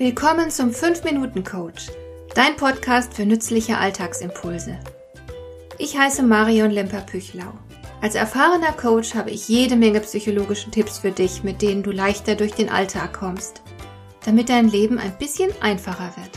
Willkommen zum 5-Minuten-Coach, dein Podcast für nützliche Alltagsimpulse. Ich heiße Marion Lemper-Püchlau. Als erfahrener Coach habe ich jede Menge psychologische Tipps für dich, mit denen du leichter durch den Alltag kommst, damit dein Leben ein bisschen einfacher wird.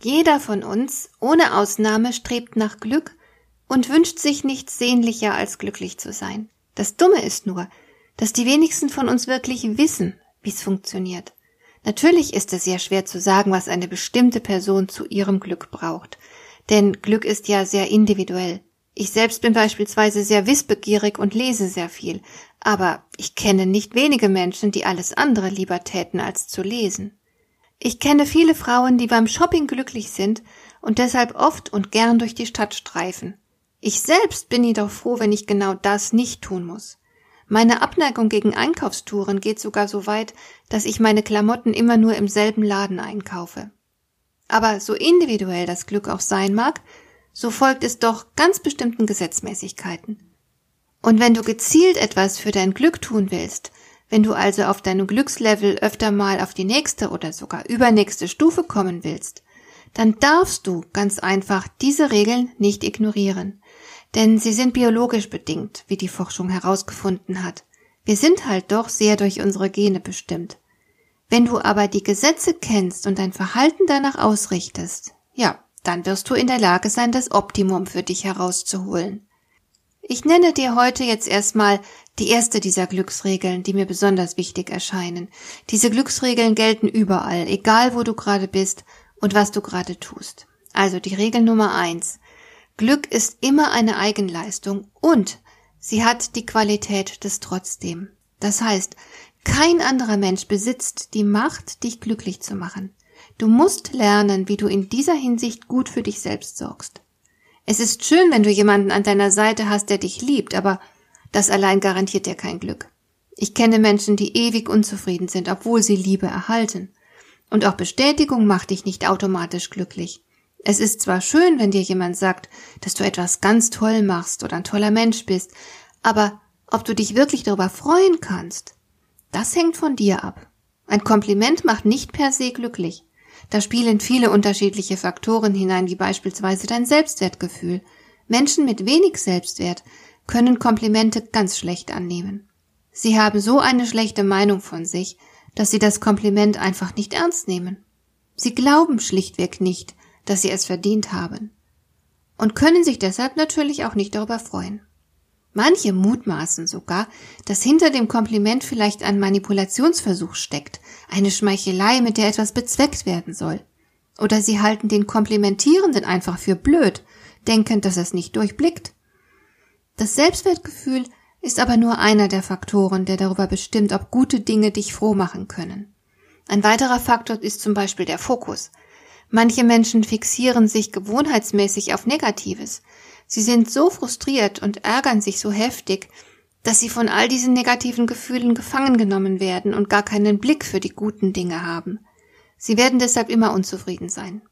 Jeder von uns, ohne Ausnahme, strebt nach Glück und wünscht sich nichts sehnlicher als glücklich zu sein. Das Dumme ist nur, dass die wenigsten von uns wirklich wissen, wie es funktioniert. Natürlich ist es sehr schwer zu sagen, was eine bestimmte Person zu ihrem Glück braucht. Denn Glück ist ja sehr individuell. Ich selbst bin beispielsweise sehr wissbegierig und lese sehr viel, aber ich kenne nicht wenige Menschen, die alles andere lieber täten, als zu lesen. Ich kenne viele Frauen, die beim Shopping glücklich sind und deshalb oft und gern durch die Stadt streifen. Ich selbst bin jedoch froh, wenn ich genau das nicht tun muss. Meine Abneigung gegen Einkaufstouren geht sogar so weit, dass ich meine Klamotten immer nur im selben Laden einkaufe. Aber so individuell das Glück auch sein mag, so folgt es doch ganz bestimmten Gesetzmäßigkeiten. Und wenn du gezielt etwas für dein Glück tun willst, wenn du also auf deinem Glückslevel öfter mal auf die nächste oder sogar übernächste Stufe kommen willst, dann darfst du ganz einfach diese Regeln nicht ignorieren. Denn sie sind biologisch bedingt, wie die Forschung herausgefunden hat. Wir sind halt doch sehr durch unsere Gene bestimmt. Wenn du aber die Gesetze kennst und dein Verhalten danach ausrichtest, ja, dann wirst du in der Lage sein, das Optimum für dich herauszuholen. Ich nenne dir heute jetzt erstmal die erste dieser Glücksregeln, die mir besonders wichtig erscheinen. Diese Glücksregeln gelten überall, egal wo du gerade bist und was du gerade tust. Also die Regel Nummer eins. Glück ist immer eine Eigenleistung und sie hat die Qualität des Trotzdem. Das heißt, kein anderer Mensch besitzt die Macht, dich glücklich zu machen. Du musst lernen, wie du in dieser Hinsicht gut für dich selbst sorgst. Es ist schön, wenn du jemanden an deiner Seite hast, der dich liebt, aber das allein garantiert dir kein Glück. Ich kenne Menschen, die ewig unzufrieden sind, obwohl sie Liebe erhalten. Und auch Bestätigung macht dich nicht automatisch glücklich. Es ist zwar schön, wenn dir jemand sagt, dass du etwas ganz toll machst oder ein toller Mensch bist, aber ob du dich wirklich darüber freuen kannst, das hängt von dir ab. Ein Kompliment macht nicht per se glücklich. Da spielen viele unterschiedliche Faktoren hinein, wie beispielsweise dein Selbstwertgefühl. Menschen mit wenig Selbstwert können Komplimente ganz schlecht annehmen. Sie haben so eine schlechte Meinung von sich, dass sie das Kompliment einfach nicht ernst nehmen. Sie glauben schlichtweg nicht, dass sie es verdient haben. Und können sich deshalb natürlich auch nicht darüber freuen. Manche mutmaßen sogar, dass hinter dem Kompliment vielleicht ein Manipulationsversuch steckt, eine Schmeichelei, mit der etwas bezweckt werden soll. Oder sie halten den Komplimentierenden einfach für blöd, denkend, dass er es nicht durchblickt. Das Selbstwertgefühl ist aber nur einer der Faktoren, der darüber bestimmt, ob gute Dinge dich froh machen können. Ein weiterer Faktor ist zum Beispiel der Fokus. Manche Menschen fixieren sich gewohnheitsmäßig auf Negatives, Sie sind so frustriert und ärgern sich so heftig, dass sie von all diesen negativen Gefühlen gefangen genommen werden und gar keinen Blick für die guten Dinge haben. Sie werden deshalb immer unzufrieden sein.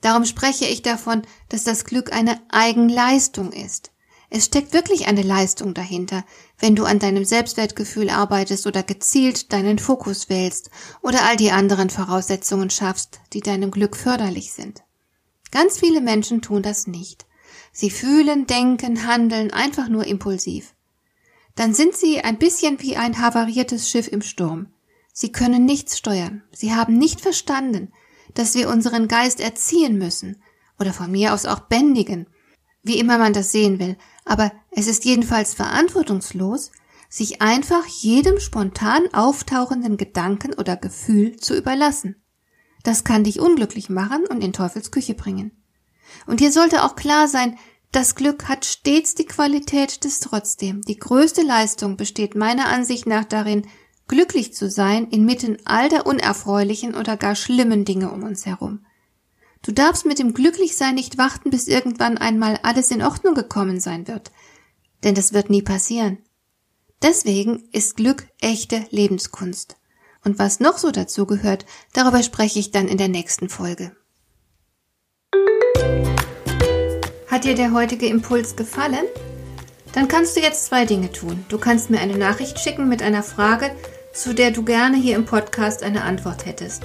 Darum spreche ich davon, dass das Glück eine Eigenleistung ist. Es steckt wirklich eine Leistung dahinter, wenn du an deinem Selbstwertgefühl arbeitest oder gezielt deinen Fokus wählst oder all die anderen Voraussetzungen schaffst, die deinem Glück förderlich sind. Ganz viele Menschen tun das nicht. Sie fühlen, denken, handeln einfach nur impulsiv. Dann sind sie ein bisschen wie ein havariertes Schiff im Sturm. Sie können nichts steuern. Sie haben nicht verstanden, dass wir unseren Geist erziehen müssen oder von mir aus auch bändigen, wie immer man das sehen will, aber es ist jedenfalls verantwortungslos, sich einfach jedem spontan auftauchenden Gedanken oder Gefühl zu überlassen. Das kann dich unglücklich machen und in Teufels Küche bringen. Und hier sollte auch klar sein, das Glück hat stets die Qualität des Trotzdem. Die größte Leistung besteht meiner Ansicht nach darin, glücklich zu sein inmitten all der unerfreulichen oder gar schlimmen Dinge um uns herum. Du darfst mit dem Glücklichsein nicht warten, bis irgendwann einmal alles in Ordnung gekommen sein wird. Denn das wird nie passieren. Deswegen ist Glück echte Lebenskunst. Und was noch so dazu gehört, darüber spreche ich dann in der nächsten Folge. Hat dir der heutige Impuls gefallen? Dann kannst du jetzt zwei Dinge tun. Du kannst mir eine Nachricht schicken mit einer Frage, zu der du gerne hier im Podcast eine Antwort hättest.